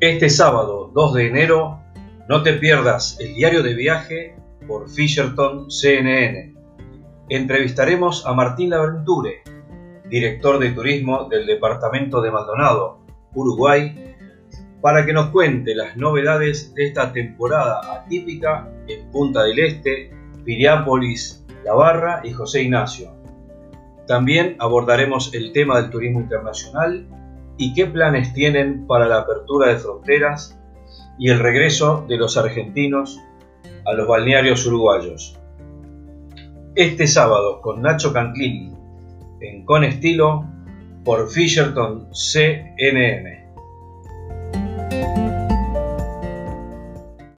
Este sábado 2 de enero no te pierdas el diario de viaje por Fisherton CNN. Entrevistaremos a Martín Laventure, director de turismo del departamento de Maldonado, Uruguay, para que nos cuente las novedades de esta temporada atípica en Punta del Este, Piriápolis, La Barra y José Ignacio. También abordaremos el tema del turismo internacional y qué planes tienen para la apertura de fronteras y el regreso de los argentinos a los balnearios uruguayos. Este sábado con Nacho Canclini en Con Estilo por Fisherton CNN.